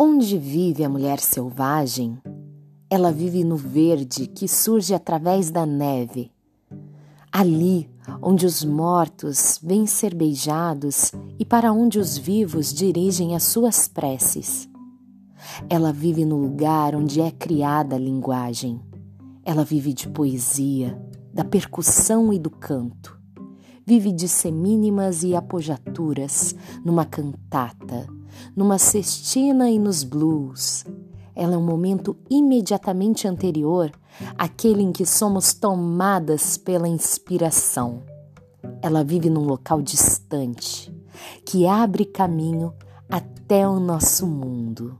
Onde vive a mulher selvagem? Ela vive no verde que surge através da neve. Ali onde os mortos vêm ser beijados e para onde os vivos dirigem as suas preces. Ela vive no lugar onde é criada a linguagem. Ela vive de poesia, da percussão e do canto. Vive de semínimas e apojaturas, numa cantata, numa cestina e nos blues. Ela é um momento imediatamente anterior àquele em que somos tomadas pela inspiração. Ela vive num local distante, que abre caminho até o nosso mundo.